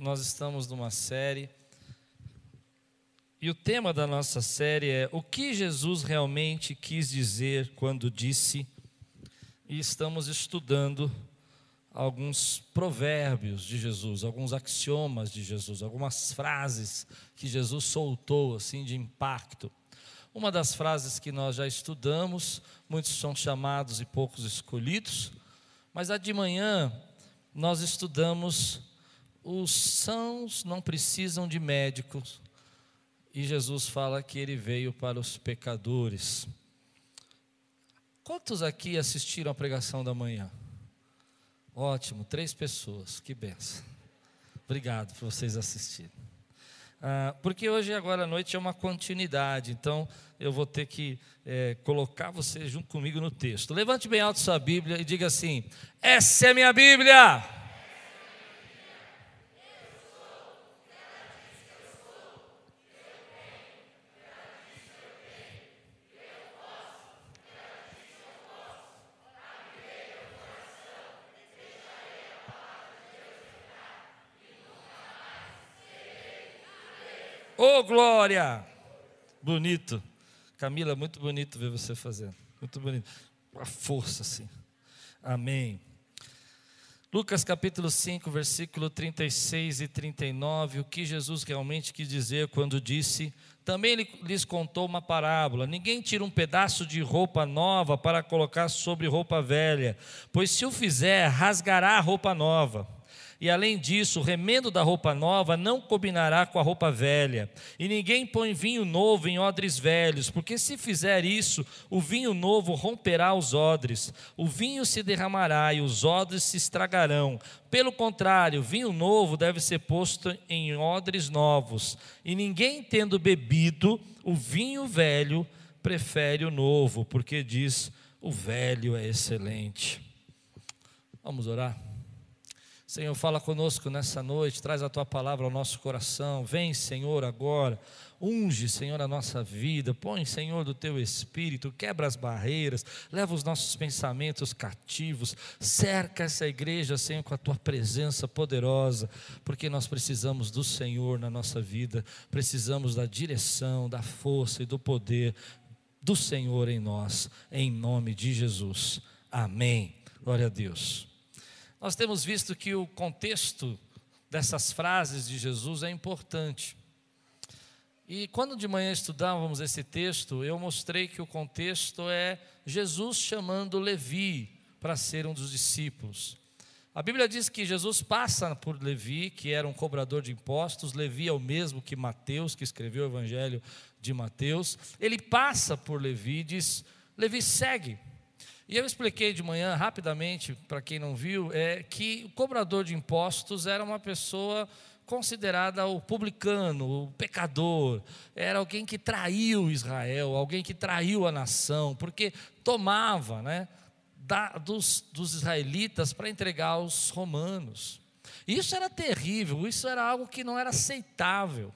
nós estamos numa série. E o tema da nossa série é o que Jesus realmente quis dizer quando disse. E estamos estudando alguns provérbios de Jesus, alguns axiomas de Jesus, algumas frases que Jesus soltou assim de impacto. Uma das frases que nós já estudamos, muitos são chamados e poucos escolhidos, mas a de manhã nós estudamos os sãos não precisam de médicos. E Jesus fala que ele veio para os pecadores. Quantos aqui assistiram a pregação da manhã? Ótimo, três pessoas, que benção. Obrigado por vocês assistirem. Ah, porque hoje, agora à noite, é uma continuidade, então eu vou ter que é, colocar você junto comigo no texto. Levante bem alto sua Bíblia e diga assim: Essa é minha Bíblia. Ô oh, glória! Bonito. Camila, muito bonito ver você fazendo. Muito bonito. A força, assim. Amém. Lucas capítulo 5, versículo 36 e 39, o que Jesus realmente quis dizer quando disse: Também lhes contou uma parábola: Ninguém tira um pedaço de roupa nova para colocar sobre roupa velha, pois se o fizer, rasgará a roupa nova e além disso, o remendo da roupa nova não combinará com a roupa velha. E ninguém põe vinho novo em odres velhos, porque se fizer isso, o vinho novo romperá os odres, o vinho se derramará e os odres se estragarão. Pelo contrário, vinho novo deve ser posto em odres novos. E ninguém tendo bebido o vinho velho, prefere o novo, porque diz: o velho é excelente. Vamos orar? Senhor, fala conosco nessa noite, traz a tua palavra ao nosso coração. Vem, Senhor, agora. Unge, Senhor, a nossa vida. Põe, Senhor, do teu espírito. Quebra as barreiras. Leva os nossos pensamentos cativos. Cerca essa igreja, Senhor, com a tua presença poderosa. Porque nós precisamos do Senhor na nossa vida. Precisamos da direção, da força e do poder do Senhor em nós. Em nome de Jesus. Amém. Glória a Deus. Nós temos visto que o contexto dessas frases de Jesus é importante. E quando de manhã estudávamos esse texto, eu mostrei que o contexto é Jesus chamando Levi para ser um dos discípulos. A Bíblia diz que Jesus passa por Levi, que era um cobrador de impostos. Levi é o mesmo que Mateus, que escreveu o Evangelho de Mateus. Ele passa por Levi e diz: Levi, segue. E eu expliquei de manhã, rapidamente, para quem não viu, é que o cobrador de impostos era uma pessoa considerada o publicano, o pecador, era alguém que traiu Israel, alguém que traiu a nação, porque tomava né, da, dos, dos israelitas para entregar aos romanos. Isso era terrível, isso era algo que não era aceitável.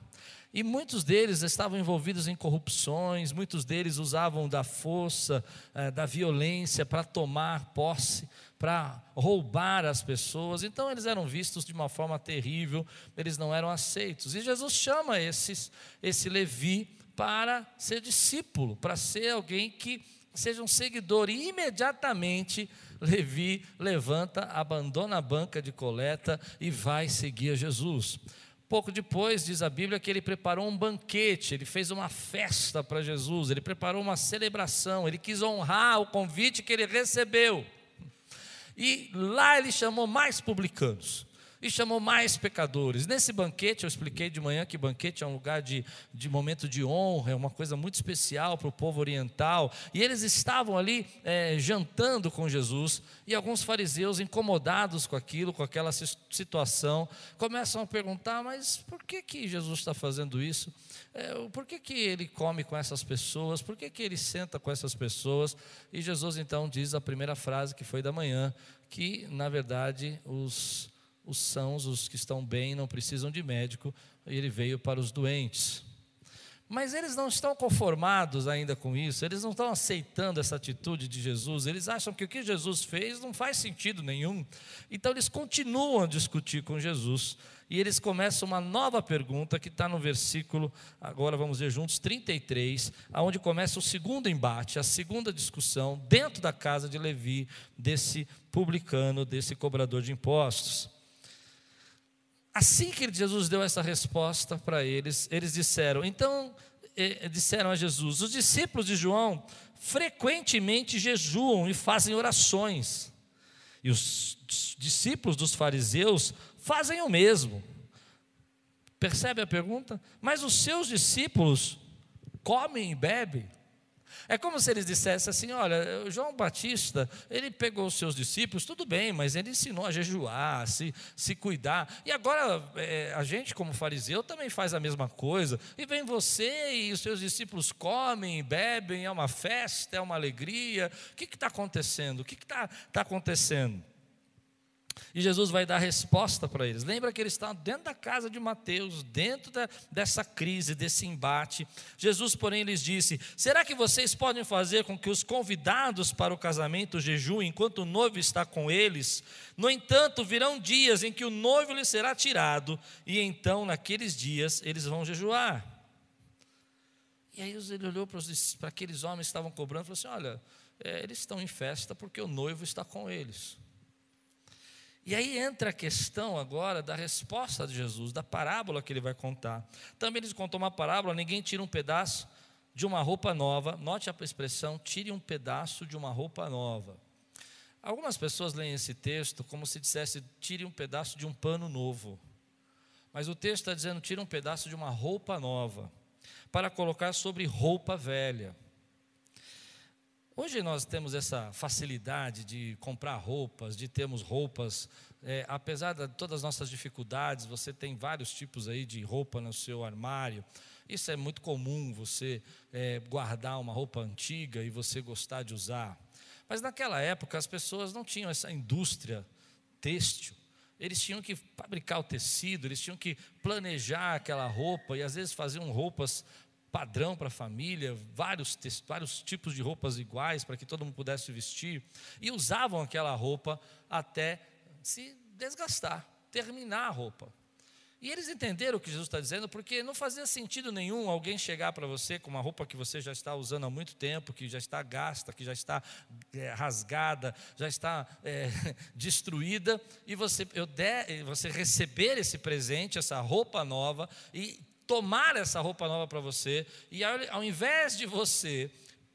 E muitos deles estavam envolvidos em corrupções, muitos deles usavam da força, eh, da violência para tomar posse, para roubar as pessoas. Então eles eram vistos de uma forma terrível, eles não eram aceitos. E Jesus chama esses, esse Levi para ser discípulo, para ser alguém que seja um seguidor. E imediatamente Levi levanta, abandona a banca de coleta e vai seguir a Jesus. Pouco depois, diz a Bíblia, que ele preparou um banquete, ele fez uma festa para Jesus, ele preparou uma celebração, ele quis honrar o convite que ele recebeu. E lá ele chamou mais publicanos e chamou mais pecadores. Nesse banquete, eu expliquei de manhã que banquete é um lugar de, de momento de honra, é uma coisa muito especial para o povo oriental. E eles estavam ali é, jantando com Jesus, e alguns fariseus, incomodados com aquilo, com aquela situação, começam a perguntar: mas por que, que Jesus está fazendo isso? É, por que, que ele come com essas pessoas? Por que, que ele senta com essas pessoas? E Jesus então diz a primeira frase que foi da manhã, que na verdade os os sãos, os que estão bem, não precisam de médico, e ele veio para os doentes. Mas eles não estão conformados ainda com isso, eles não estão aceitando essa atitude de Jesus, eles acham que o que Jesus fez não faz sentido nenhum. Então eles continuam a discutir com Jesus e eles começam uma nova pergunta que está no versículo, agora vamos ver juntos, 33, aonde começa o segundo embate, a segunda discussão dentro da casa de Levi, desse publicano, desse cobrador de impostos. Assim que Jesus deu essa resposta para eles, eles disseram: então, eh, disseram a Jesus: os discípulos de João frequentemente jejuam e fazem orações, e os discípulos dos fariseus fazem o mesmo. Percebe a pergunta? Mas os seus discípulos comem e bebem. É como se eles dissessem assim: olha, João Batista, ele pegou os seus discípulos, tudo bem, mas ele ensinou a jejuar, a se, se cuidar. E agora, é, a gente, como fariseu, também faz a mesma coisa. E vem você e os seus discípulos comem, bebem, é uma festa, é uma alegria. O que está acontecendo? O que está tá acontecendo? E Jesus vai dar resposta para eles. Lembra que eles estão dentro da casa de Mateus, dentro da, dessa crise, desse embate. Jesus, porém, lhes disse: Será que vocês podem fazer com que os convidados para o casamento jejuem enquanto o noivo está com eles? No entanto, virão dias em que o noivo lhe será tirado, e então, naqueles dias, eles vão jejuar. E aí ele olhou para, os, para aqueles homens que estavam cobrando e falou assim: Olha, é, eles estão em festa porque o noivo está com eles. E aí entra a questão agora da resposta de Jesus, da parábola que ele vai contar. Também ele contou uma parábola: ninguém tira um pedaço de uma roupa nova. Note a expressão: tire um pedaço de uma roupa nova. Algumas pessoas leem esse texto como se dissesse: tire um pedaço de um pano novo. Mas o texto está dizendo: tire um pedaço de uma roupa nova, para colocar sobre roupa velha. Hoje nós temos essa facilidade de comprar roupas, de termos roupas, é, apesar de todas as nossas dificuldades, você tem vários tipos aí de roupa no seu armário. Isso é muito comum, você é, guardar uma roupa antiga e você gostar de usar. Mas naquela época as pessoas não tinham essa indústria têxtil. Eles tinham que fabricar o tecido, eles tinham que planejar aquela roupa e às vezes faziam roupas padrão para a família, vários, vários tipos de roupas iguais para que todo mundo pudesse vestir, e usavam aquela roupa até se desgastar, terminar a roupa. E eles entenderam o que Jesus está dizendo, porque não fazia sentido nenhum alguém chegar para você com uma roupa que você já está usando há muito tempo, que já está gasta, que já está é, rasgada, já está é, destruída, e você, eu der, você receber esse presente, essa roupa nova, e tomar essa roupa nova para você, e ao, ao invés de você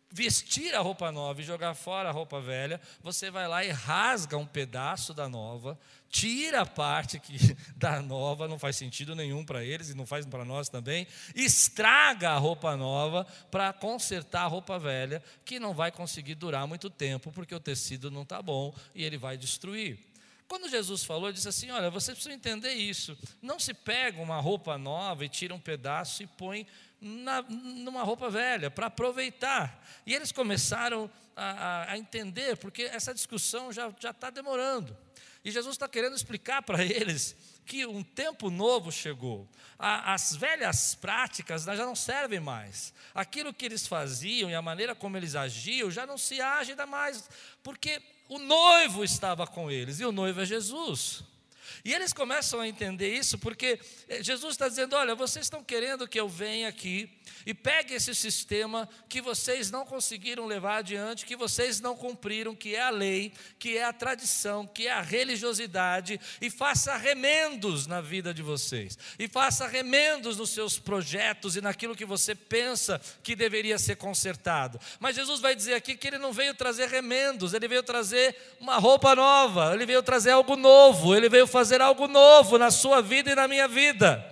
vestir a roupa nova e jogar fora a roupa velha, você vai lá e rasga um pedaço da nova, tira a parte que da nova, não faz sentido nenhum para eles e não faz para nós também, estraga a roupa nova para consertar a roupa velha, que não vai conseguir durar muito tempo, porque o tecido não está bom e ele vai destruir. Quando Jesus falou, disse assim: Olha, você precisa entender isso. Não se pega uma roupa nova e tira um pedaço e põe na, numa roupa velha, para aproveitar. E eles começaram a, a, entender, porque essa discussão já está demorando. E Jesus está querendo explicar para eles que um tempo novo chegou. A, as velhas práticas já não servem mais. Aquilo que eles faziam e a maneira como eles agiam já não se age mais, porque o noivo estava com eles, e o noivo é Jesus. E eles começam a entender isso porque eh, Jesus está dizendo: olha, vocês estão querendo que eu venha aqui e pegue esse sistema que vocês não conseguiram levar adiante, que vocês não cumpriram, que é a lei, que é a tradição, que é a religiosidade, e faça remendos na vida de vocês, e faça remendos nos seus projetos e naquilo que você pensa que deveria ser consertado. Mas Jesus vai dizer aqui que ele não veio trazer remendos, ele veio trazer uma roupa nova, ele veio trazer algo novo, ele veio fazer algo novo na sua vida e na minha vida.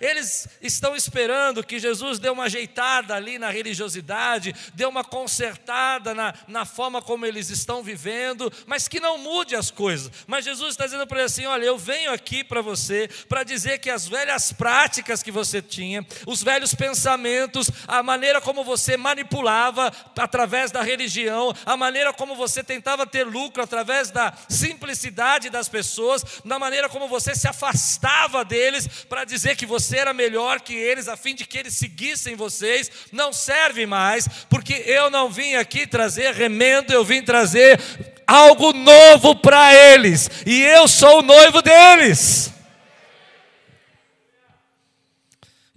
Eles estão esperando que Jesus dê uma ajeitada ali na religiosidade, dê uma consertada na, na forma como eles estão vivendo, mas que não mude as coisas. Mas Jesus está dizendo para ele assim: olha, eu venho aqui para você para dizer que as velhas práticas que você tinha, os velhos pensamentos, a maneira como você manipulava através da religião, a maneira como você tentava ter lucro através da simplicidade das pessoas, na maneira como você se afastava deles para dizer que você você era melhor que eles, a fim de que eles seguissem vocês, não serve mais, porque eu não vim aqui trazer remendo, eu vim trazer algo novo para eles, e eu sou o noivo deles.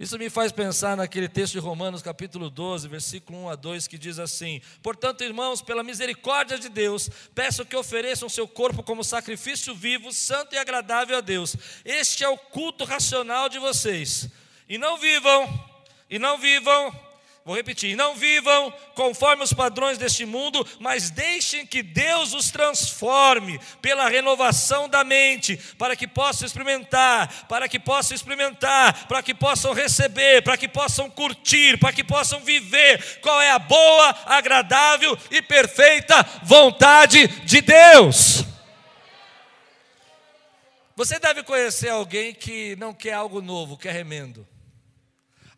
Isso me faz pensar naquele texto de Romanos, capítulo 12, versículo 1 a 2, que diz assim: Portanto, irmãos, pela misericórdia de Deus, peço que ofereçam seu corpo como sacrifício vivo, santo e agradável a Deus. Este é o culto racional de vocês. E não vivam, e não vivam Vou repetir: não vivam conforme os padrões deste mundo, mas deixem que Deus os transforme pela renovação da mente, para que possam experimentar, para que possam experimentar, para que possam receber, para que possam curtir, para que possam viver qual é a boa, agradável e perfeita vontade de Deus. Você deve conhecer alguém que não quer algo novo, quer remendo.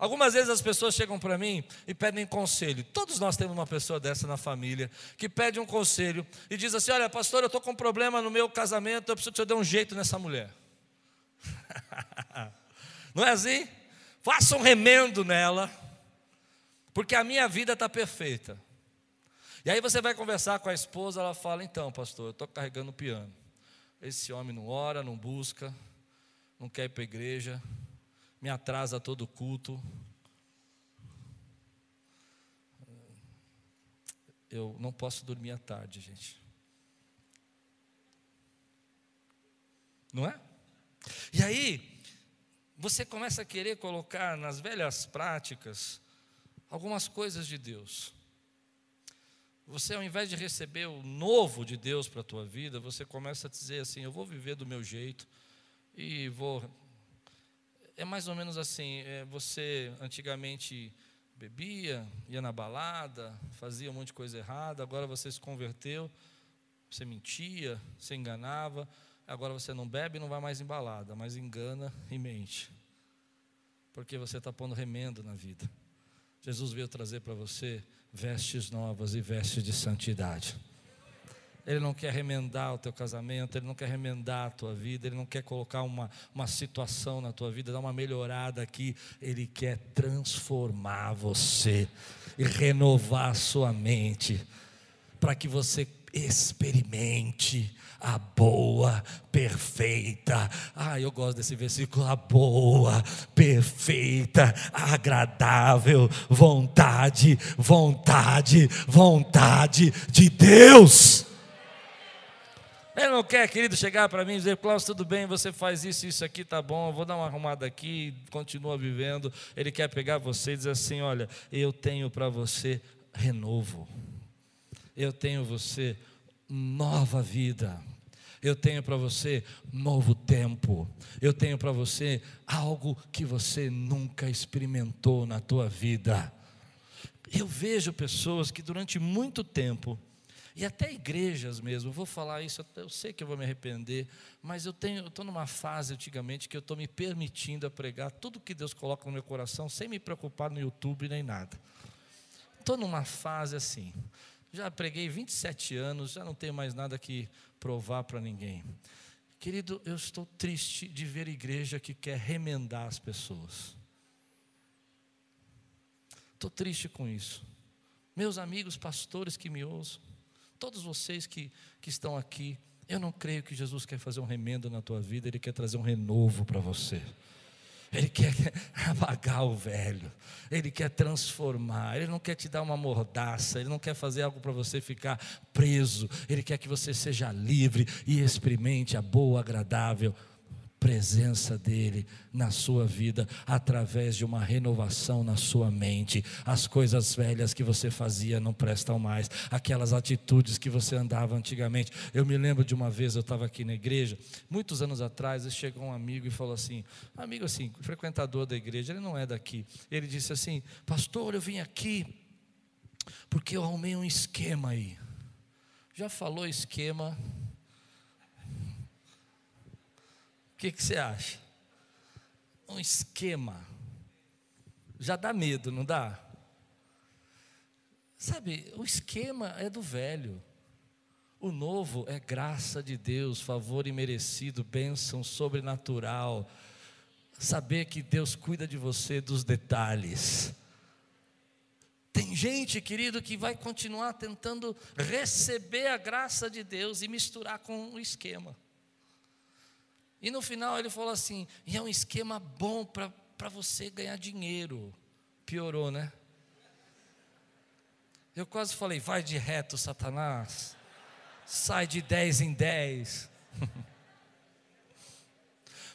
Algumas vezes as pessoas chegam para mim e pedem conselho. Todos nós temos uma pessoa dessa na família que pede um conselho e diz assim: Olha, pastor, eu estou com um problema no meu casamento, eu preciso que você dê um jeito nessa mulher. Não é assim? Faça um remendo nela, porque a minha vida está perfeita. E aí você vai conversar com a esposa, ela fala: Então, pastor, eu estou carregando o piano. Esse homem não ora, não busca, não quer ir para a igreja me atrasa todo culto. Eu não posso dormir à tarde, gente. Não é? E aí, você começa a querer colocar nas velhas práticas algumas coisas de Deus. Você, ao invés de receber o novo de Deus para a tua vida, você começa a dizer assim: eu vou viver do meu jeito e vou é mais ou menos assim: é, você antigamente bebia, ia na balada, fazia um monte de coisa errada, agora você se converteu, você mentia, você enganava, agora você não bebe e não vai mais em balada, mas engana e mente, porque você está pondo remendo na vida. Jesus veio trazer para você vestes novas e vestes de santidade. Ele não quer remendar o teu casamento, Ele não quer remendar a tua vida, Ele não quer colocar uma, uma situação na tua vida, dar uma melhorada aqui. Ele quer transformar você e renovar a sua mente, para que você experimente a boa, perfeita. Ah, eu gosto desse versículo. A boa, perfeita, agradável vontade, vontade, vontade de Deus. Ele não quer, querido, chegar para mim e dizer, Cláudio, tudo bem, você faz isso, isso aqui tá bom, eu vou dar uma arrumada aqui, continua vivendo. Ele quer pegar você e dizer assim: olha, eu tenho para você renovo, eu tenho você nova vida, eu tenho para você novo tempo, eu tenho para você algo que você nunca experimentou na tua vida. Eu vejo pessoas que durante muito tempo, e até igrejas mesmo, eu vou falar isso, eu sei que eu vou me arrepender, mas eu tenho, estou numa fase antigamente que eu estou me permitindo a pregar tudo que Deus coloca no meu coração, sem me preocupar no YouTube nem nada. Estou numa fase assim. Já preguei 27 anos, já não tenho mais nada que provar para ninguém. Querido, eu estou triste de ver igreja que quer remendar as pessoas. Estou triste com isso. Meus amigos pastores que me ouçam, todos vocês que, que estão aqui, eu não creio que Jesus quer fazer um remendo na tua vida, Ele quer trazer um renovo para você. Ele quer apagar o velho, Ele quer transformar, Ele não quer te dar uma mordaça, Ele não quer fazer algo para você ficar preso, Ele quer que você seja livre e experimente a boa, agradável presença dEle na sua vida, através de uma renovação na sua mente. As coisas velhas que você fazia não prestam mais, aquelas atitudes que você andava antigamente. Eu me lembro de uma vez, eu estava aqui na igreja, muitos anos atrás, chegou um amigo e falou assim: amigo assim, frequentador da igreja, ele não é daqui. Ele disse assim: Pastor, eu vim aqui porque eu arrumei um esquema aí. Já falou esquema? Que, que você acha? Um esquema. Já dá medo, não dá? Sabe, o esquema é do velho. O novo é graça de Deus, favor imerecido, bênção sobrenatural. saber que Deus cuida de você dos detalhes. Tem gente, querido, que vai continuar tentando receber a graça de Deus e misturar com o esquema. E no final ele falou assim: e é um esquema bom para você ganhar dinheiro. Piorou, né? Eu quase falei: vai de reto, Satanás. Sai de 10 em 10.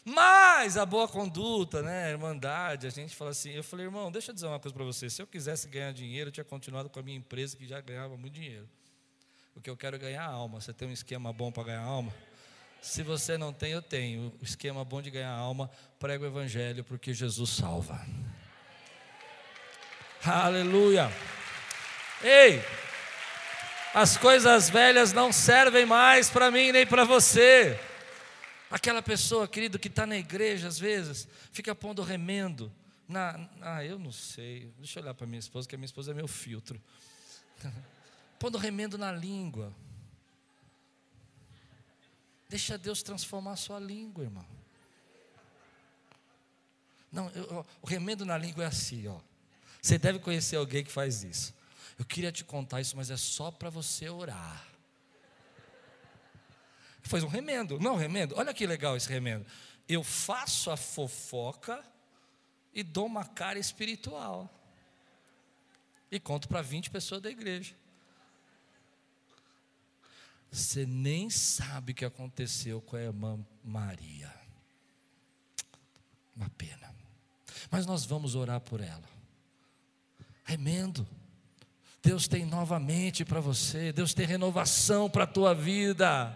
Mas a boa conduta, né, a irmandade, a gente fala assim, eu falei, irmão, deixa eu dizer uma coisa para você, se eu quisesse ganhar dinheiro, eu tinha continuado com a minha empresa que já ganhava muito dinheiro. O que eu quero é ganhar alma. Você tem um esquema bom para ganhar alma? Se você não tem, eu tenho. O esquema bom de ganhar alma, prega o evangelho, porque Jesus salva. Aleluia. Ei, as coisas velhas não servem mais para mim nem para você. Aquela pessoa, querido, que está na igreja às vezes, fica pondo remendo. Na, ah, eu não sei. Deixa eu olhar para minha esposa, que a minha esposa é meu filtro. pondo remendo na língua. Deixa Deus transformar a sua língua, irmão. Não, eu, o remendo na língua é assim, ó. Você deve conhecer alguém que faz isso. Eu queria te contar isso, mas é só para você orar. Faz um remendo. Não, remendo. Olha que legal esse remendo. Eu faço a fofoca e dou uma cara espiritual. E conto para 20 pessoas da igreja. Você nem sabe o que aconteceu com a irmã Maria. Uma pena. Mas nós vamos orar por ela. Remendo. Deus tem novamente para você, Deus tem renovação para a tua vida.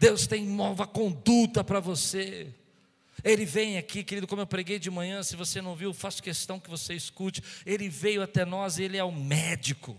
Deus tem nova conduta para você. Ele vem aqui, querido, como eu preguei de manhã, se você não viu, faço questão que você escute. Ele veio até nós, ele é o médico.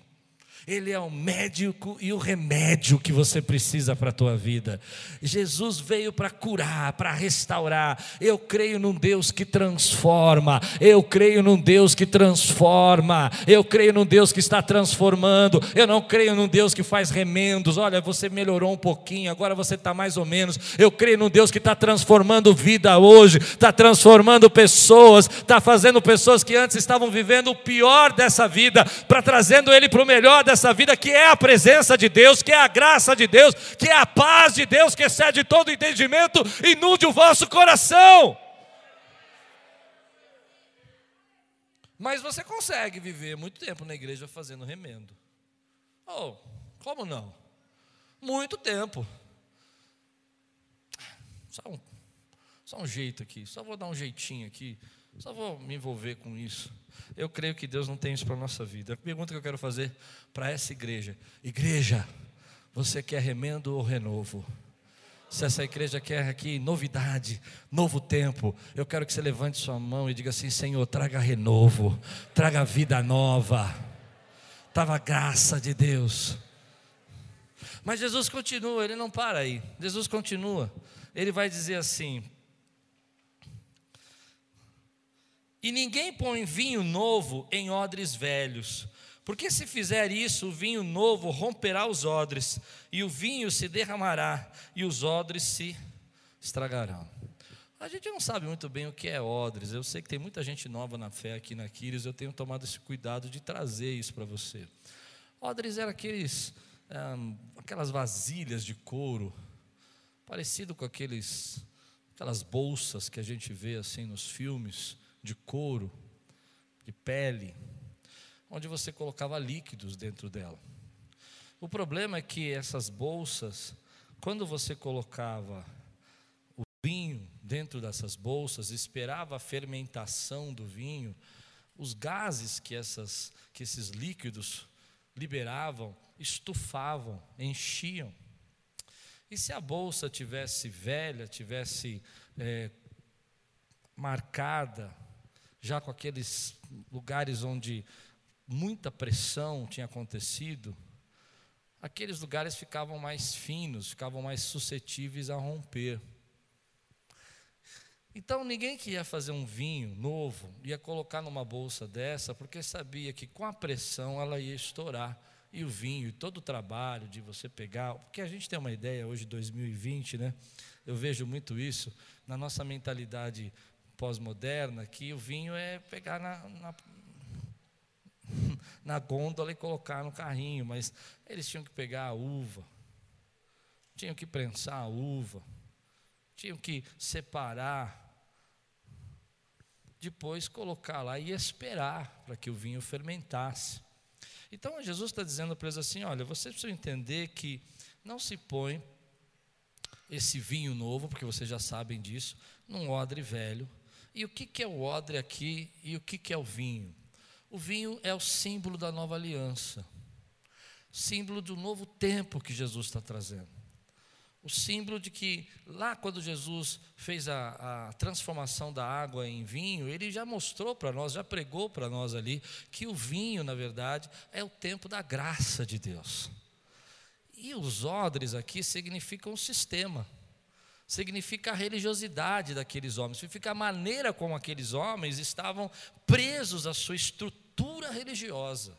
Ele é o médico e o remédio que você precisa para a tua vida. Jesus veio para curar, para restaurar. Eu creio num Deus que transforma. Eu creio num Deus que transforma. Eu creio num Deus que está transformando. Eu não creio num Deus que faz remendos. Olha, você melhorou um pouquinho, agora você está mais ou menos. Eu creio num Deus que está transformando vida hoje, está transformando pessoas, está fazendo pessoas que antes estavam vivendo o pior dessa vida, para trazendo ele para o melhor dessa vida, que é a presença de Deus, que é a graça de Deus, que é a paz de Deus que excede todo entendimento, inunde o vosso coração. Mas você consegue viver muito tempo na igreja fazendo remendo. Oh, como não? Muito tempo. Só um, só um jeito aqui, só vou dar um jeitinho aqui, só vou me envolver com isso. Eu creio que Deus não tem isso para a nossa vida. A pergunta que eu quero fazer para essa igreja: Igreja, você quer remendo ou renovo? Se essa igreja quer aqui novidade, novo tempo, eu quero que você levante sua mão e diga assim: Senhor, traga renovo, traga vida nova, traga graça de Deus. Mas Jesus continua, ele não para aí. Jesus continua. Ele vai dizer assim: E ninguém põe vinho novo em odres velhos, porque se fizer isso, o vinho novo romperá os odres, e o vinho se derramará, e os odres se estragarão. A gente não sabe muito bem o que é odres. Eu sei que tem muita gente nova na fé aqui na Quírios, eu tenho tomado esse cuidado de trazer isso para você. Odres eram aqueles, aquelas vasilhas de couro, parecido com aqueles, aquelas bolsas que a gente vê assim nos filmes de couro, de pele, onde você colocava líquidos dentro dela. O problema é que essas bolsas, quando você colocava o vinho dentro dessas bolsas, esperava a fermentação do vinho, os gases que, essas, que esses líquidos liberavam estufavam, enchiam. E se a bolsa tivesse velha, tivesse é, marcada, já com aqueles lugares onde muita pressão tinha acontecido, aqueles lugares ficavam mais finos, ficavam mais suscetíveis a romper. Então ninguém que ia fazer um vinho novo ia colocar numa bolsa dessa, porque sabia que com a pressão ela ia estourar. E o vinho, e todo o trabalho de você pegar, porque a gente tem uma ideia hoje, 2020, né? Eu vejo muito isso na nossa mentalidade pós-moderna que o vinho é pegar na, na, na gôndola e colocar no carrinho, mas eles tinham que pegar a uva, tinham que prensar a uva, tinham que separar, depois colocar lá e esperar para que o vinho fermentasse. Então Jesus está dizendo para eles assim: olha, vocês precisam entender que não se põe esse vinho novo, porque vocês já sabem disso, num odre velho. E o que, que é o odre aqui e o que, que é o vinho? O vinho é o símbolo da nova aliança, símbolo do novo tempo que Jesus está trazendo. O símbolo de que lá quando Jesus fez a, a transformação da água em vinho, ele já mostrou para nós, já pregou para nós ali, que o vinho, na verdade, é o tempo da graça de Deus. E os odres aqui significam um sistema significa a religiosidade daqueles homens, significa a maneira como aqueles homens estavam presos à sua estrutura religiosa,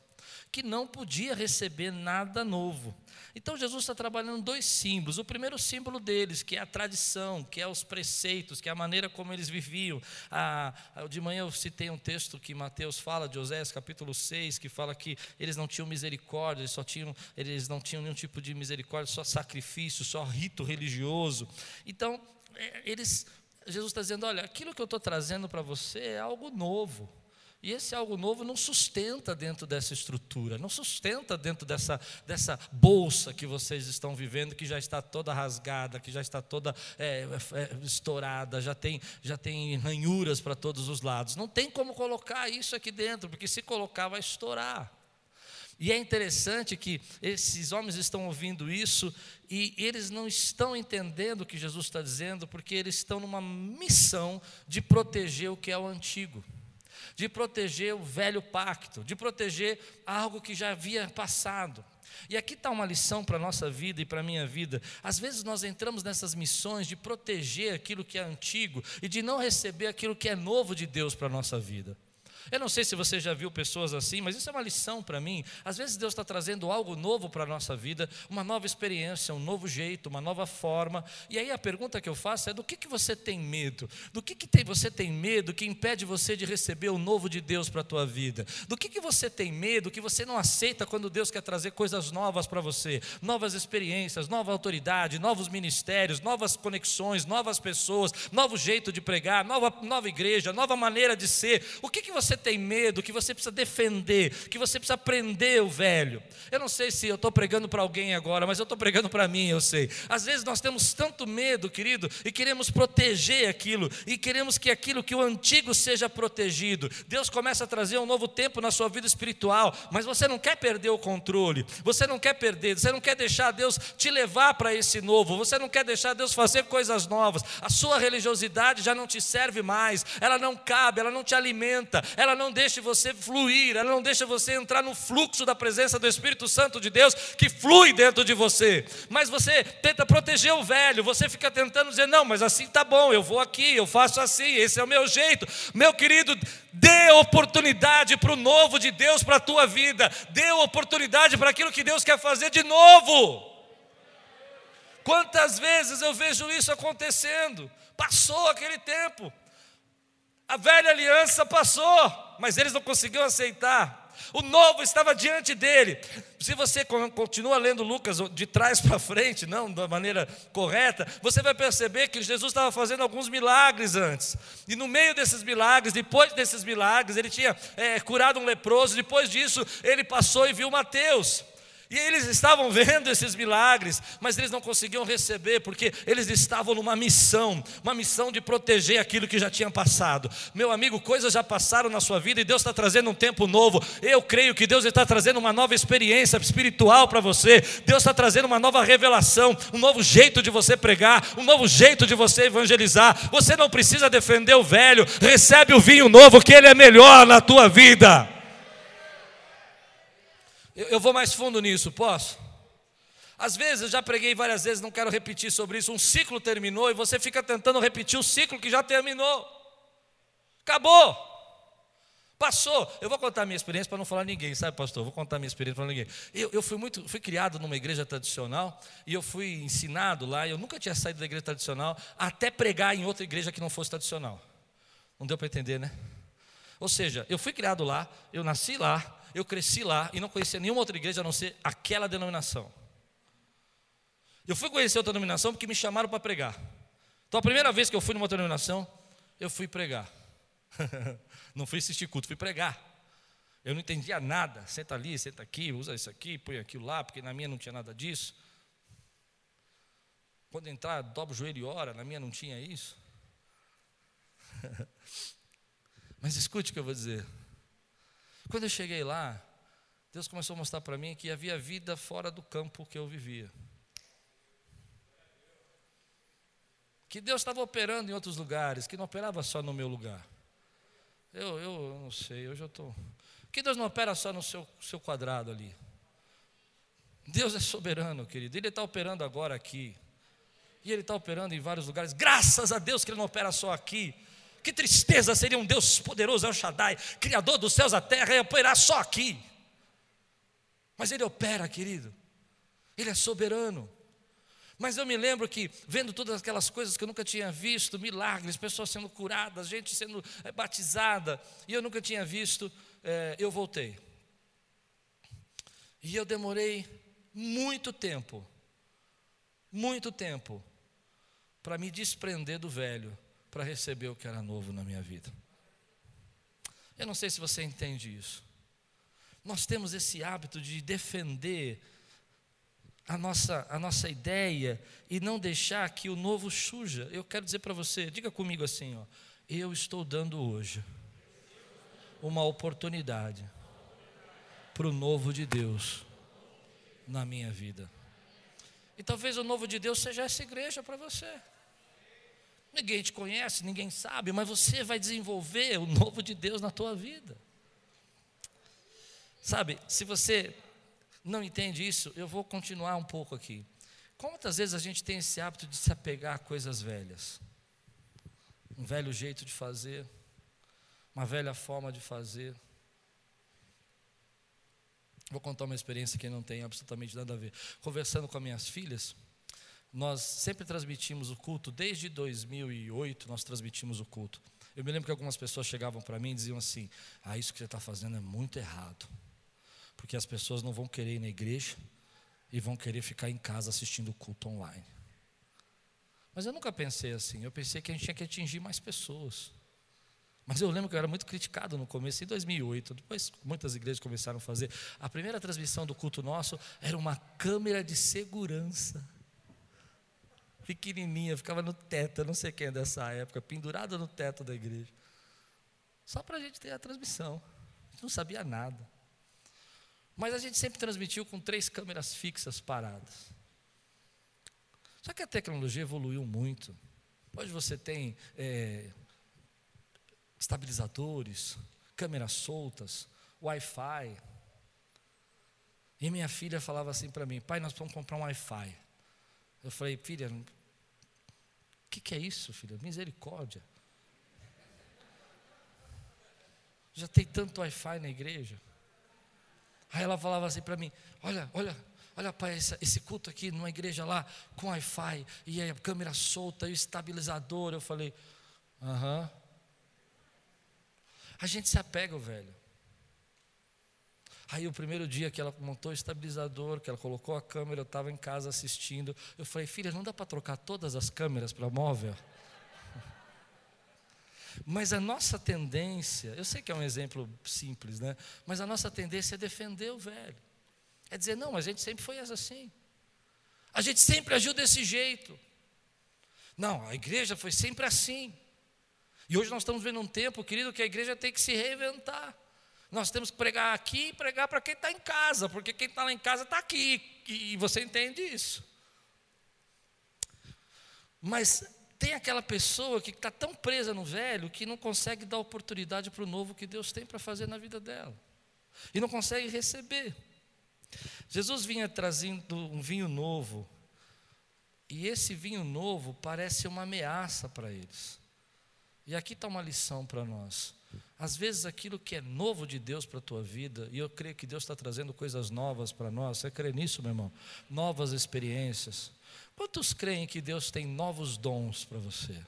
que não podia receber nada novo. Então Jesus está trabalhando dois símbolos. O primeiro símbolo deles, que é a tradição, que é os preceitos, que é a maneira como eles viviam. Ah, de manhã eu citei um texto que Mateus fala, de Oséias capítulo 6, que fala que eles não tinham misericórdia, eles, só tinham, eles não tinham nenhum tipo de misericórdia, só sacrifício, só rito religioso. Então, é, eles, Jesus está dizendo: olha, aquilo que eu estou trazendo para você é algo novo. E esse algo novo não sustenta dentro dessa estrutura, não sustenta dentro dessa, dessa bolsa que vocês estão vivendo, que já está toda rasgada, que já está toda é, é, estourada, já tem, já tem ranhuras para todos os lados. Não tem como colocar isso aqui dentro, porque se colocar vai estourar. E é interessante que esses homens estão ouvindo isso e eles não estão entendendo o que Jesus está dizendo, porque eles estão numa missão de proteger o que é o antigo de proteger o velho pacto, de proteger algo que já havia passado. E aqui está uma lição para a nossa vida e para a minha vida. Às vezes nós entramos nessas missões de proteger aquilo que é antigo e de não receber aquilo que é novo de Deus para a nossa vida. Eu não sei se você já viu pessoas assim, mas isso é uma lição para mim. Às vezes Deus está trazendo algo novo para a nossa vida, uma nova experiência, um novo jeito, uma nova forma. E aí a pergunta que eu faço é: do que, que você tem medo? Do que, que tem, você tem medo que impede você de receber o novo de Deus para a tua vida? Do que, que você tem medo que você não aceita quando Deus quer trazer coisas novas para você? Novas experiências, nova autoridade, novos ministérios, novas conexões, novas pessoas, novo jeito de pregar, nova, nova igreja, nova maneira de ser. O que, que você você tem medo, que você precisa defender, que você precisa prender o velho. Eu não sei se eu estou pregando para alguém agora, mas eu estou pregando para mim, eu sei. Às vezes nós temos tanto medo, querido, e queremos proteger aquilo, e queremos que aquilo que o antigo seja protegido. Deus começa a trazer um novo tempo na sua vida espiritual, mas você não quer perder o controle, você não quer perder, você não quer deixar Deus te levar para esse novo, você não quer deixar Deus fazer coisas novas. A sua religiosidade já não te serve mais, ela não cabe, ela não te alimenta, ela ela não deixa você fluir, ela não deixa você entrar no fluxo da presença do Espírito Santo de Deus que flui dentro de você. Mas você tenta proteger o velho, você fica tentando dizer: não, mas assim tá bom, eu vou aqui, eu faço assim, esse é o meu jeito. Meu querido, dê oportunidade para o novo de Deus para a tua vida, dê oportunidade para aquilo que Deus quer fazer de novo. Quantas vezes eu vejo isso acontecendo? Passou aquele tempo. A velha aliança passou, mas eles não conseguiram aceitar. O novo estava diante dele. Se você continua lendo Lucas de trás para frente, não da maneira correta, você vai perceber que Jesus estava fazendo alguns milagres antes. E no meio desses milagres, depois desses milagres, ele tinha é, curado um leproso. Depois disso, ele passou e viu Mateus. E eles estavam vendo esses milagres, mas eles não conseguiam receber, porque eles estavam numa missão, uma missão de proteger aquilo que já tinha passado. Meu amigo, coisas já passaram na sua vida e Deus está trazendo um tempo novo. Eu creio que Deus está trazendo uma nova experiência espiritual para você. Deus está trazendo uma nova revelação, um novo jeito de você pregar, um novo jeito de você evangelizar. Você não precisa defender o velho, recebe o vinho novo, que ele é melhor na tua vida. Eu, eu vou mais fundo nisso, posso? Às vezes, eu já preguei várias vezes, não quero repetir sobre isso. Um ciclo terminou e você fica tentando repetir o ciclo que já terminou. Acabou. Passou. Eu vou contar minha experiência para não falar ninguém, sabe, pastor? vou contar minha experiência para ninguém. Eu, eu fui muito, fui criado numa igreja tradicional e eu fui ensinado lá. Eu nunca tinha saído da igreja tradicional até pregar em outra igreja que não fosse tradicional. Não deu para entender, né? Ou seja, eu fui criado lá, eu nasci lá, eu cresci lá e não conhecia nenhuma outra igreja a não ser aquela denominação. Eu fui conhecer outra denominação porque me chamaram para pregar. Então a primeira vez que eu fui numa outra denominação, eu fui pregar. não fui assistir culto, fui pregar. Eu não entendia nada. Senta ali, senta aqui, usa isso aqui, põe aquilo lá, porque na minha não tinha nada disso. Quando entrar, dobra o joelho e ora, na minha não tinha isso. Mas escute o que eu vou dizer. Quando eu cheguei lá, Deus começou a mostrar para mim que havia vida fora do campo que eu vivia. Que Deus estava operando em outros lugares, que não operava só no meu lugar. Eu, eu não sei, hoje eu estou. Que Deus não opera só no seu, seu quadrado ali. Deus é soberano, querido. Ele está operando agora aqui. E Ele está operando em vários lugares. Graças a Deus que Ele não opera só aqui. Que tristeza seria um Deus poderoso, El Shaddai, Criador dos céus e da terra, e operar só aqui. Mas Ele opera, querido. Ele é soberano. Mas eu me lembro que, vendo todas aquelas coisas que eu nunca tinha visto, milagres, pessoas sendo curadas, gente sendo eh, batizada, e eu nunca tinha visto, é, eu voltei. E eu demorei muito tempo, muito tempo, para me desprender do velho, para receber o que era novo na minha vida. Eu não sei se você entende isso. Nós temos esse hábito de defender a nossa, a nossa ideia e não deixar que o novo suja. Eu quero dizer para você, diga comigo assim, ó, eu estou dando hoje uma oportunidade para o novo de Deus na minha vida. E talvez o novo de Deus seja essa igreja para você. Ninguém te conhece, ninguém sabe, mas você vai desenvolver o novo de Deus na tua vida. Sabe, se você não entende isso, eu vou continuar um pouco aqui. Quantas vezes a gente tem esse hábito de se apegar a coisas velhas? Um velho jeito de fazer, uma velha forma de fazer. Vou contar uma experiência que não tem absolutamente nada a ver. Conversando com as minhas filhas, nós sempre transmitimos o culto, desde 2008 nós transmitimos o culto. Eu me lembro que algumas pessoas chegavam para mim e diziam assim: Ah, isso que você está fazendo é muito errado porque as pessoas não vão querer ir na igreja e vão querer ficar em casa assistindo o culto online. Mas eu nunca pensei assim, eu pensei que a gente tinha que atingir mais pessoas. Mas eu lembro que eu era muito criticado no começo, em 2008, depois muitas igrejas começaram a fazer. A primeira transmissão do culto nosso era uma câmera de segurança. Pequenininha, ficava no teto, eu não sei quem é dessa época, pendurada no teto da igreja. Só para a gente ter a transmissão. A gente não sabia nada. Mas a gente sempre transmitiu com três câmeras fixas paradas. Só que a tecnologia evoluiu muito. Hoje você tem é, estabilizadores, câmeras soltas, Wi-Fi. E minha filha falava assim para mim: pai, nós vamos comprar um Wi-Fi. Eu falei, filha, o que, que é isso, filha? Misericórdia. Já tem tanto Wi-Fi na igreja. Aí ela falava assim para mim: Olha, olha, olha para esse culto aqui numa igreja lá com Wi-Fi e a câmera solta e o estabilizador. Eu falei: Aham. A gente se apega, velho. Aí o primeiro dia que ela montou o estabilizador, que ela colocou a câmera, eu estava em casa assistindo. Eu falei, filha, não dá para trocar todas as câmeras para móvel? Mas a nossa tendência, eu sei que é um exemplo simples, né? Mas a nossa tendência é defender o velho. É dizer, não, a gente sempre foi assim. A gente sempre agiu desse jeito. Não, a igreja foi sempre assim. E hoje nós estamos vendo um tempo, querido, que a igreja tem que se reinventar. Nós temos que pregar aqui e pregar para quem está em casa, porque quem está lá em casa está aqui, e você entende isso. Mas tem aquela pessoa que está tão presa no velho que não consegue dar oportunidade para o novo que Deus tem para fazer na vida dela. E não consegue receber. Jesus vinha trazendo um vinho novo. E esse vinho novo parece uma ameaça para eles. E aqui está uma lição para nós. Às vezes aquilo que é novo de Deus para a tua vida, e eu creio que Deus está trazendo coisas novas para nós, você crê nisso, meu irmão? Novas experiências, Quantos creem que Deus tem novos dons para você?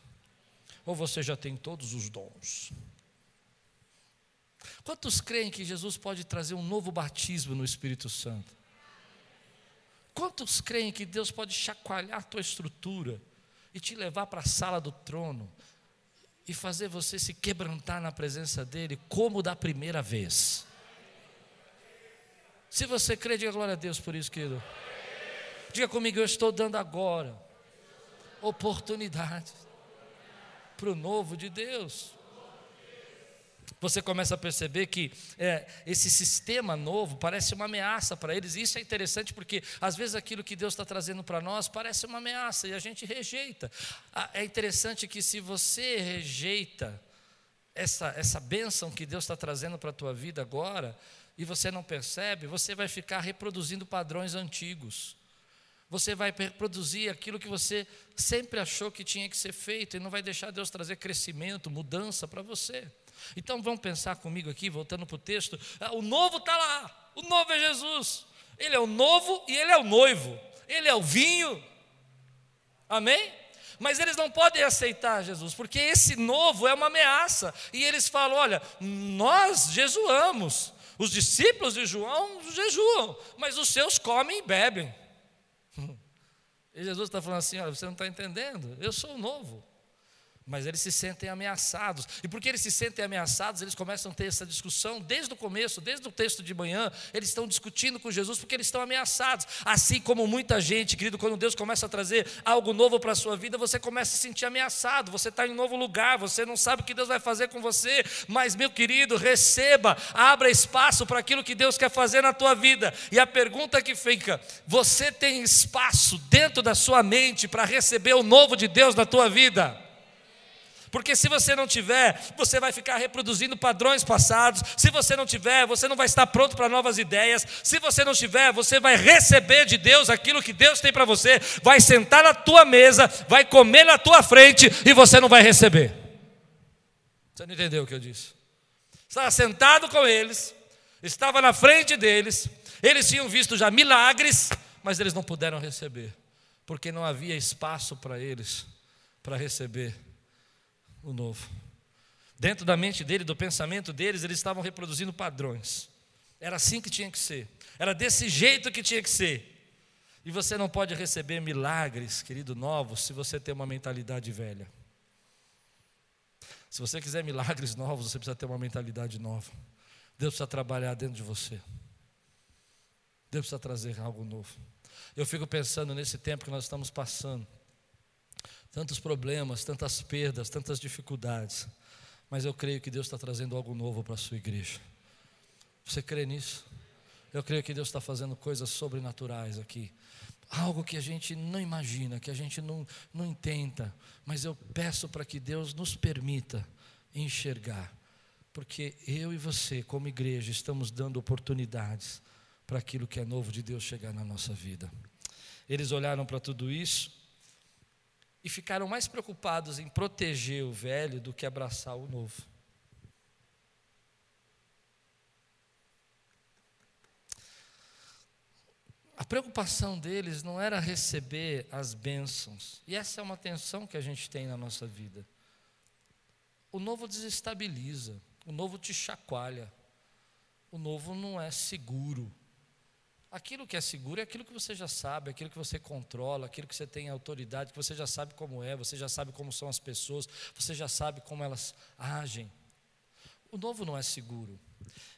ou você já tem todos os dons? Quantos creem que Jesus pode trazer um novo batismo no Espírito Santo? Quantos creem que Deus pode chacoalhar a tua estrutura e te levar para a sala do trono e fazer você se quebrantar na presença dEle como da primeira vez? Se você crê, diga glória a Deus por isso, querido. Diga comigo, eu estou dando agora oportunidade para o novo de Deus. Você começa a perceber que é, esse sistema novo parece uma ameaça para eles. E isso é interessante porque às vezes aquilo que Deus está trazendo para nós parece uma ameaça e a gente rejeita. Ah, é interessante que se você rejeita essa, essa bênção que Deus está trazendo para a tua vida agora, e você não percebe, você vai ficar reproduzindo padrões antigos. Você vai reproduzir aquilo que você sempre achou que tinha que ser feito e não vai deixar Deus trazer crescimento, mudança para você. Então vamos pensar comigo aqui, voltando para o texto. Ah, o novo está lá, o novo é Jesus. Ele é o novo e ele é o noivo. Ele é o vinho. Amém? Mas eles não podem aceitar Jesus, porque esse novo é uma ameaça. E eles falam: olha, nós jejuamos. Os discípulos de João jejuam, mas os seus comem e bebem. E Jesus está falando assim: olha, você não está entendendo, eu sou o novo mas eles se sentem ameaçados. E porque eles se sentem ameaçados, eles começam a ter essa discussão desde o começo, desde o texto de manhã, eles estão discutindo com Jesus porque eles estão ameaçados. Assim como muita gente, querido, quando Deus começa a trazer algo novo para a sua vida, você começa a se sentir ameaçado, você está em um novo lugar, você não sabe o que Deus vai fazer com você, mas meu querido, receba, abra espaço para aquilo que Deus quer fazer na tua vida. E a pergunta que fica: você tem espaço dentro da sua mente para receber o novo de Deus na tua vida? Porque se você não tiver, você vai ficar reproduzindo padrões passados. Se você não tiver, você não vai estar pronto para novas ideias. Se você não tiver, você vai receber de Deus aquilo que Deus tem para você, vai sentar na tua mesa, vai comer na tua frente e você não vai receber. Você não entendeu o que eu disse? Estava sentado com eles, estava na frente deles, eles tinham visto já milagres, mas eles não puderam receber, porque não havia espaço para eles para receber o novo. Dentro da mente dele, do pensamento deles, eles estavam reproduzindo padrões. Era assim que tinha que ser. Era desse jeito que tinha que ser. E você não pode receber milagres, querido, novos, se você tem uma mentalidade velha. Se você quiser milagres novos, você precisa ter uma mentalidade nova. Deus precisa trabalhar dentro de você. Deus precisa trazer algo novo. Eu fico pensando nesse tempo que nós estamos passando tantos problemas, tantas perdas, tantas dificuldades. Mas eu creio que Deus está trazendo algo novo para a sua igreja. Você crê nisso? Eu creio que Deus está fazendo coisas sobrenaturais aqui. Algo que a gente não imagina, que a gente não, não entenda. Mas eu peço para que Deus nos permita enxergar. Porque eu e você, como igreja, estamos dando oportunidades para aquilo que é novo de Deus chegar na nossa vida. Eles olharam para tudo isso e ficaram mais preocupados em proteger o velho do que abraçar o novo. A preocupação deles não era receber as bênçãos, e essa é uma tensão que a gente tem na nossa vida. O novo desestabiliza, o novo te chacoalha, o novo não é seguro. Aquilo que é seguro é aquilo que você já sabe, aquilo que você controla, aquilo que você tem autoridade, que você já sabe como é, você já sabe como são as pessoas, você já sabe como elas agem. O novo não é seguro.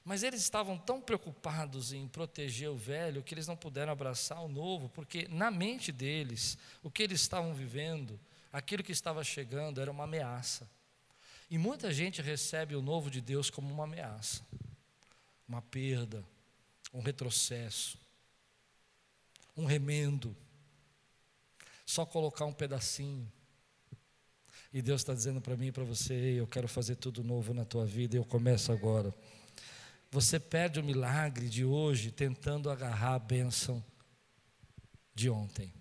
Mas eles estavam tão preocupados em proteger o velho que eles não puderam abraçar o novo, porque na mente deles, o que eles estavam vivendo, aquilo que estava chegando era uma ameaça. E muita gente recebe o novo de Deus como uma ameaça, uma perda, um retrocesso, um remendo, só colocar um pedacinho. E Deus está dizendo para mim e para você: eu quero fazer tudo novo na tua vida eu começo agora. Você perde o milagre de hoje tentando agarrar a bênção de ontem.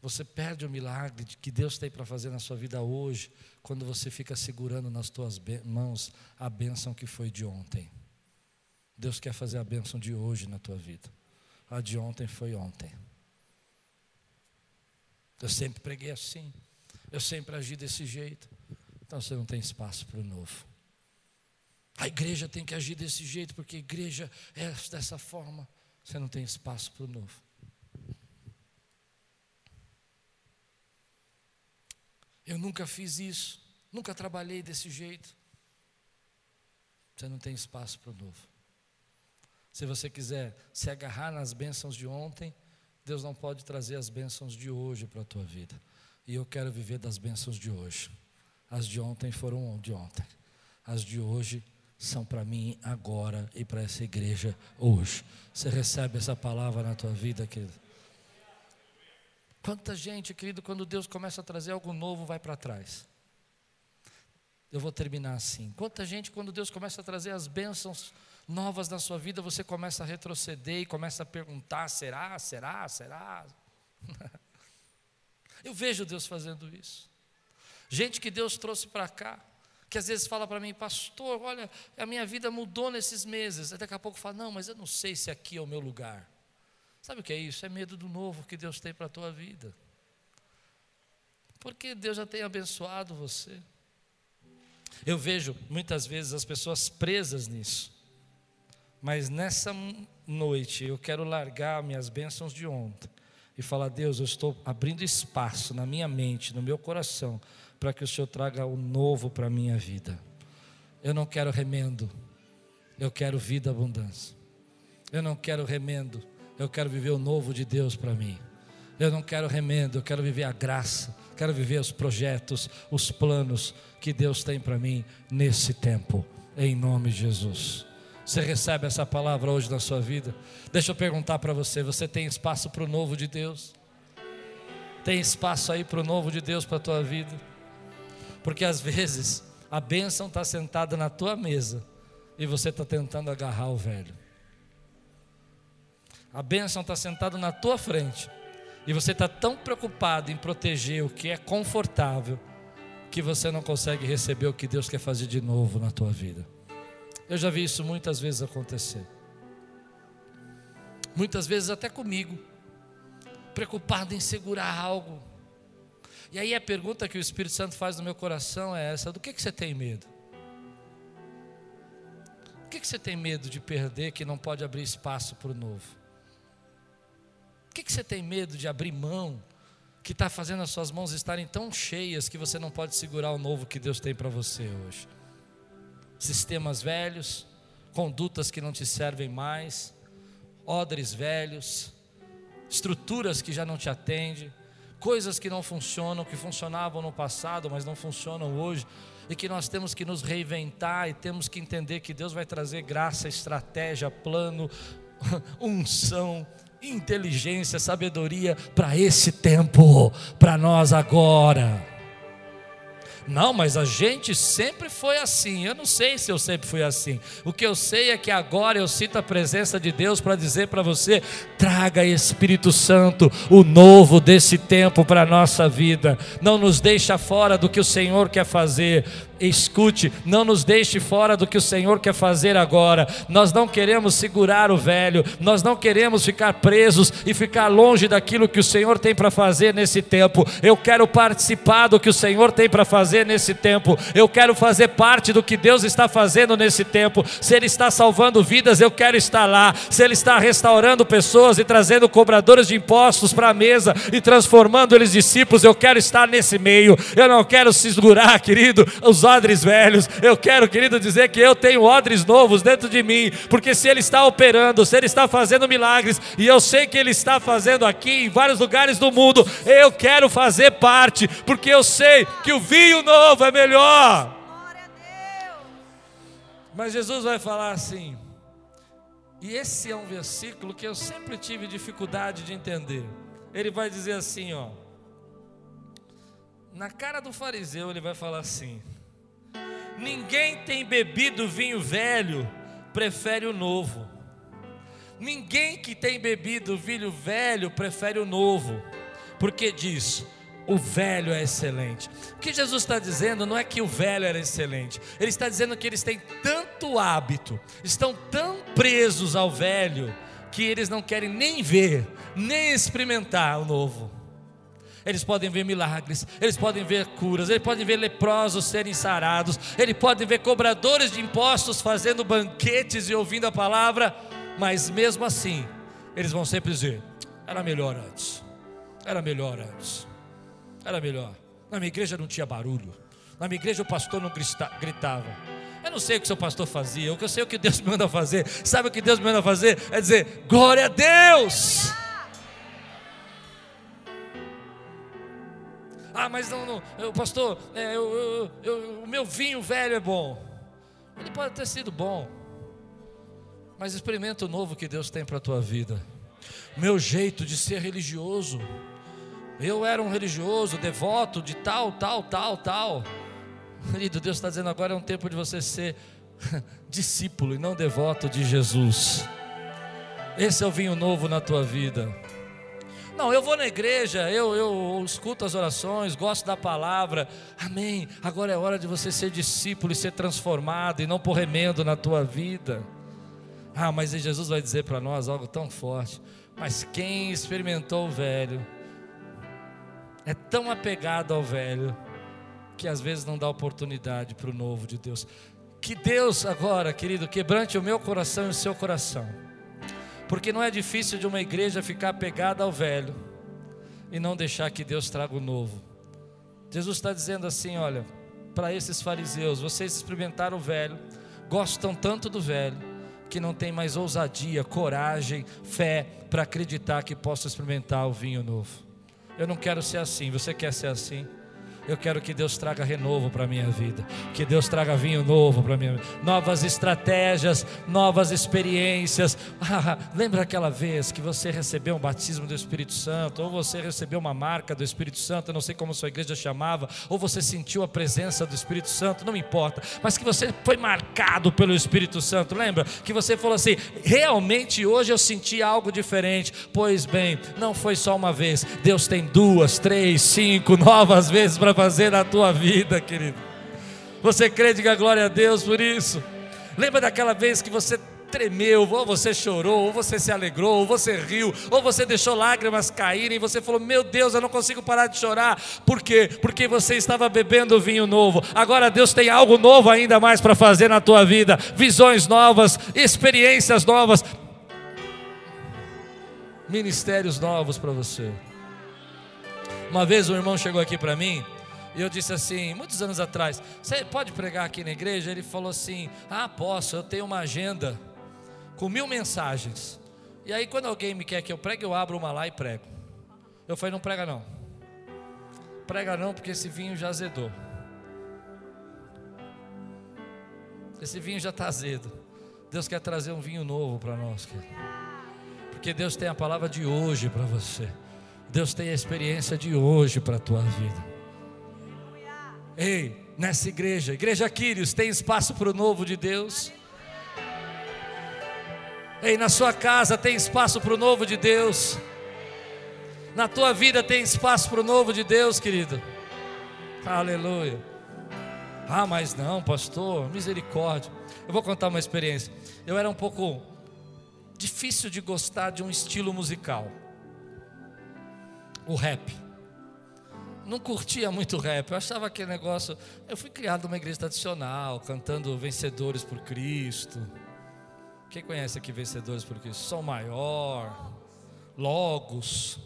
Você perde o milagre que Deus tem para fazer na sua vida hoje, quando você fica segurando nas tuas mãos a bênção que foi de ontem. Deus quer fazer a bênção de hoje na tua vida. A de ontem foi ontem. Eu sempre preguei assim. Eu sempre agi desse jeito. Então você não tem espaço para o novo. A igreja tem que agir desse jeito, porque a igreja é dessa forma. Você não tem espaço para o novo. Eu nunca fiz isso, nunca trabalhei desse jeito. Você não tem espaço para o novo. Se você quiser se agarrar nas bênçãos de ontem, Deus não pode trazer as bênçãos de hoje para a tua vida. E eu quero viver das bênçãos de hoje. As de ontem foram de ontem. As de hoje são para mim agora e para essa igreja hoje. Você recebe essa palavra na tua vida, querido? Quanta gente, querido, quando Deus começa a trazer algo novo, vai para trás. Eu vou terminar assim. Quanta gente, quando Deus começa a trazer as bênçãos novas na sua vida, você começa a retroceder e começa a perguntar: será, será, será? Eu vejo Deus fazendo isso. Gente que Deus trouxe para cá, que às vezes fala para mim, pastor, olha, a minha vida mudou nesses meses. Aí daqui a pouco fala, não, mas eu não sei se aqui é o meu lugar. Sabe o que é isso? É medo do novo que Deus tem para a tua vida. Porque Deus já tem abençoado você. Eu vejo muitas vezes as pessoas presas nisso. Mas nessa noite eu quero largar minhas bênçãos de ontem e falar: Deus, eu estou abrindo espaço na minha mente, no meu coração, para que o Senhor traga o novo para a minha vida. Eu não quero remendo, eu quero vida abundância. Eu não quero remendo, eu quero viver o novo de Deus para mim. Eu não quero remendo, eu quero viver a graça, quero viver os projetos, os planos que Deus tem para mim nesse tempo, em nome de Jesus. Você recebe essa palavra hoje na sua vida? Deixa eu perguntar para você: você tem espaço para o novo de Deus? Tem espaço aí para o novo de Deus para a tua vida? Porque às vezes a bênção está sentada na tua mesa e você está tentando agarrar o velho. A bênção está sentada na tua frente. E você está tão preocupado em proteger o que é confortável, que você não consegue receber o que Deus quer fazer de novo na tua vida. Eu já vi isso muitas vezes acontecer. Muitas vezes até comigo. Preocupado em segurar algo. E aí a pergunta que o Espírito Santo faz no meu coração é essa: do que, que você tem medo? O que, que você tem medo de perder que não pode abrir espaço para o novo? que, que você tem medo de abrir mão, que está fazendo as suas mãos estarem tão cheias que você não pode segurar o novo que Deus tem para você hoje? Sistemas velhos, condutas que não te servem mais, odres velhos, estruturas que já não te atendem, coisas que não funcionam, que funcionavam no passado, mas não funcionam hoje, e que nós temos que nos reinventar e temos que entender que Deus vai trazer graça, estratégia, plano, unção, inteligência, sabedoria para esse tempo, para nós agora. Não, mas a gente sempre foi assim. Eu não sei se eu sempre fui assim. O que eu sei é que agora eu sinto a presença de Deus para dizer para você: traga Espírito Santo, o novo desse tempo para a nossa vida. Não nos deixa fora do que o Senhor quer fazer. Escute, não nos deixe fora do que o Senhor quer fazer agora. Nós não queremos segurar o velho, nós não queremos ficar presos e ficar longe daquilo que o Senhor tem para fazer nesse tempo. Eu quero participar do que o Senhor tem para fazer nesse tempo. Eu quero fazer parte do que Deus está fazendo nesse tempo. Se Ele está salvando vidas, eu quero estar lá. Se Ele está restaurando pessoas e trazendo cobradores de impostos para a mesa e transformando eles discípulos, eu quero estar nesse meio. Eu não quero segurar, querido, os odres velhos. Eu quero, querido, dizer que eu tenho odres novos dentro de mim, porque se Ele está operando, se Ele está fazendo milagres, e eu sei que Ele está fazendo aqui em vários lugares do mundo, eu quero fazer parte, porque eu sei que o vinho novo é melhor. Mas Jesus vai falar assim, e esse é um versículo que eu sempre tive dificuldade de entender. Ele vai dizer assim, ó. Na cara do fariseu, ele vai falar assim: Ninguém tem bebido vinho velho, prefere o novo. Ninguém que tem bebido vinho velho prefere o novo, porque diz: o velho é excelente. O que Jesus está dizendo não é que o velho era excelente, ele está dizendo que eles têm tanto hábito, estão tão presos ao velho, que eles não querem nem ver, nem experimentar o novo. Eles podem ver milagres, eles podem ver curas, eles podem ver leprosos serem sarados, eles podem ver cobradores de impostos fazendo banquetes e ouvindo a palavra, mas mesmo assim, eles vão sempre dizer: era melhor antes, era melhor antes, era melhor. Na minha igreja não tinha barulho, na minha igreja o pastor não gritava. Eu não sei o que o seu pastor fazia, eu sei o que Deus me manda fazer. Sabe o que Deus me manda fazer? É dizer: glória a Deus. Ah, mas não, não eu, pastor, é, eu, eu, o meu vinho velho é bom. Ele pode ter sido bom, mas experimenta o novo que Deus tem para a tua vida. Meu jeito de ser religioso. Eu era um religioso, devoto de tal, tal, tal, tal. Querido, Deus está dizendo agora é um tempo de você ser discípulo e não devoto de Jesus. Esse é o vinho novo na tua vida. Não, eu vou na igreja, eu, eu escuto as orações, gosto da palavra. Amém. Agora é hora de você ser discípulo e ser transformado e não pôr remendo na tua vida. Ah, mas Jesus vai dizer para nós algo tão forte. Mas quem experimentou o velho é tão apegado ao velho que às vezes não dá oportunidade para o novo de Deus. Que Deus agora, querido, quebrante o meu coração e o seu coração porque não é difícil de uma igreja ficar pegada ao velho e não deixar que Deus traga o novo. Jesus está dizendo assim: olha, para esses fariseus, vocês experimentaram o velho, gostam tanto do velho, que não tem mais ousadia, coragem, fé para acreditar que possa experimentar o vinho novo. Eu não quero ser assim, você quer ser assim? Eu quero que Deus traga renovo para a minha vida, que Deus traga vinho novo para a minha vida, novas estratégias, novas experiências. Ah, lembra aquela vez que você recebeu um batismo do Espírito Santo, ou você recebeu uma marca do Espírito Santo, não sei como sua igreja chamava, ou você sentiu a presença do Espírito Santo, não importa, mas que você foi marcado pelo Espírito Santo, lembra? Que você falou assim: realmente hoje eu senti algo diferente. Pois bem, não foi só uma vez, Deus tem duas, três, cinco novas vezes para fazer na tua vida, querido. Você crê, diga glória a Deus por isso. Lembra daquela vez que você tremeu, ou você chorou, ou você se alegrou, ou você riu, ou você deixou lágrimas caírem, você falou: Meu Deus, eu não consigo parar de chorar. Por quê? Porque você estava bebendo vinho novo. Agora Deus tem algo novo ainda mais para fazer na tua vida, visões novas, experiências novas, ministérios novos para você. Uma vez um irmão chegou aqui para mim e eu disse assim, muitos anos atrás, você pode pregar aqui na igreja? Ele falou assim: Ah, posso, eu tenho uma agenda com mil mensagens. E aí, quando alguém me quer que eu pregue, eu abro uma lá e prego. Eu falei: Não prega não. Prega não, porque esse vinho já azedou. Esse vinho já está azedo. Deus quer trazer um vinho novo para nós, porque Deus tem a palavra de hoje para você. Deus tem a experiência de hoje para a tua vida. Ei, nessa igreja, igreja Quírios, tem espaço para o novo de Deus? Ei, na sua casa tem espaço para o novo de Deus? Na tua vida tem espaço para o novo de Deus, querido? Aleluia. Ah, mas não, pastor, misericórdia. Eu vou contar uma experiência. Eu era um pouco difícil de gostar de um estilo musical. O rap não curtia muito rap. Eu achava aquele negócio. Eu fui criado numa igreja tradicional, cantando Vencedores por Cristo. Quem conhece aqui Vencedores por Cristo? Som Maior, Logos,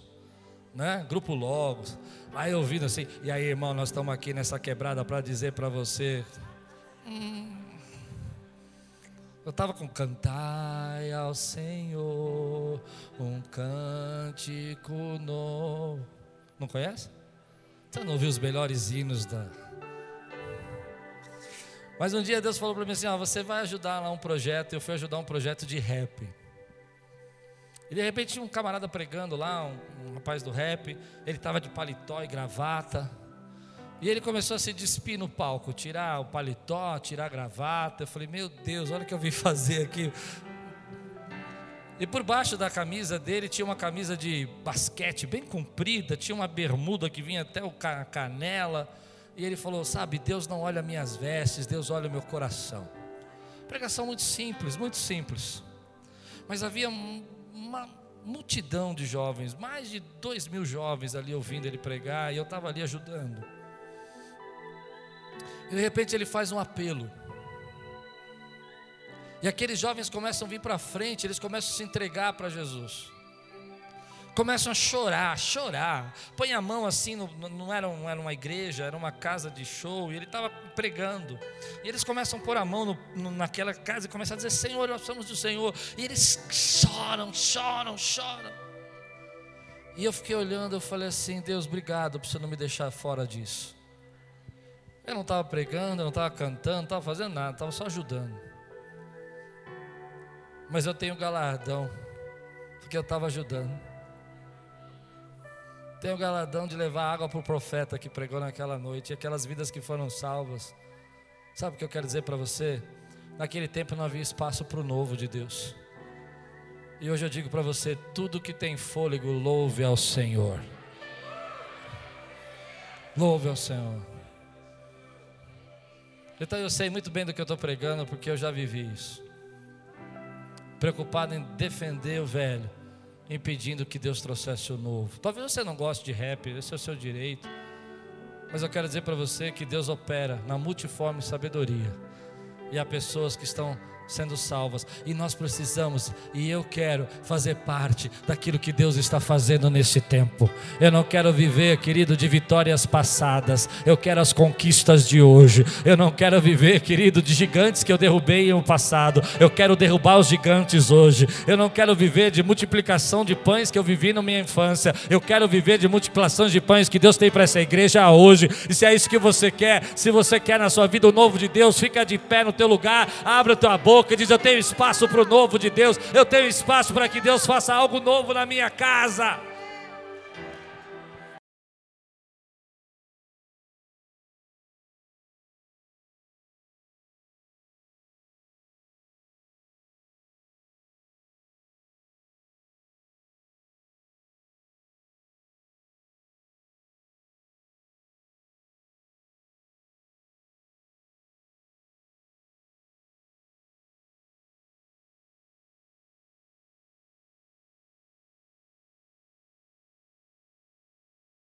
né? Grupo Logos. Aí ouvindo assim, e aí, irmão, nós estamos aqui nessa quebrada para dizer para você. Hum, eu estava com cantai ao Senhor um cântico novo. Não conhece? Você não ouviu os melhores hinos da. Mas um dia Deus falou para mim assim: ó, você vai ajudar lá um projeto. Eu fui ajudar um projeto de rap. E de repente tinha um camarada pregando lá, um, um rapaz do rap. Ele estava de paletó e gravata. E ele começou a se despir no palco, tirar o paletó, tirar a gravata. Eu falei, meu Deus, olha o que eu vim fazer aqui. E por baixo da camisa dele tinha uma camisa de basquete bem comprida, tinha uma bermuda que vinha até o canela. E ele falou: Sabe, Deus não olha minhas vestes, Deus olha o meu coração. Pregação muito simples, muito simples. Mas havia uma multidão de jovens, mais de dois mil jovens ali ouvindo ele pregar, e eu estava ali ajudando. E de repente ele faz um apelo. E aqueles jovens começam a vir para frente, eles começam a se entregar para Jesus começam a chorar, chorar. Põe a mão assim, no, não, era, não era uma igreja, era uma casa de show, e ele estava pregando. E eles começam a pôr a mão no, no, naquela casa e começam a dizer: Senhor, nós somos do Senhor. E eles choram, choram, choram. E eu fiquei olhando, eu falei assim: Deus, obrigado por você não me deixar fora disso. Eu não estava pregando, eu não estava cantando, não estava fazendo nada, estava só ajudando. Mas eu tenho galardão, porque eu estava ajudando. Tem o galadão de levar água para o profeta que pregou naquela noite, e aquelas vidas que foram salvas. Sabe o que eu quero dizer para você? Naquele tempo não havia espaço para o novo de Deus. E hoje eu digo para você: tudo que tem fôlego, louve ao Senhor. Louve ao Senhor. Então eu sei muito bem do que eu estou pregando, porque eu já vivi isso. Preocupado em defender o velho impedindo que Deus trouxesse o novo. Talvez você não goste de rap, esse é o seu direito. Mas eu quero dizer para você que Deus opera na multiforme sabedoria. E há pessoas que estão sendo salvas. E nós precisamos, e eu quero fazer parte daquilo que Deus está fazendo nesse tempo. Eu não quero viver, querido, de vitórias passadas. Eu quero as conquistas de hoje. Eu não quero viver, querido, de gigantes que eu derrubei no passado. Eu quero derrubar os gigantes hoje. Eu não quero viver de multiplicação de pães que eu vivi na minha infância. Eu quero viver de multiplicação de pães que Deus tem para essa igreja hoje. E se é isso que você quer, se você quer na sua vida o novo de Deus, fica de pé no teu lugar, abre a tua boca boca e diz: Eu tenho espaço para o novo de Deus, eu tenho espaço para que Deus faça algo novo na minha casa.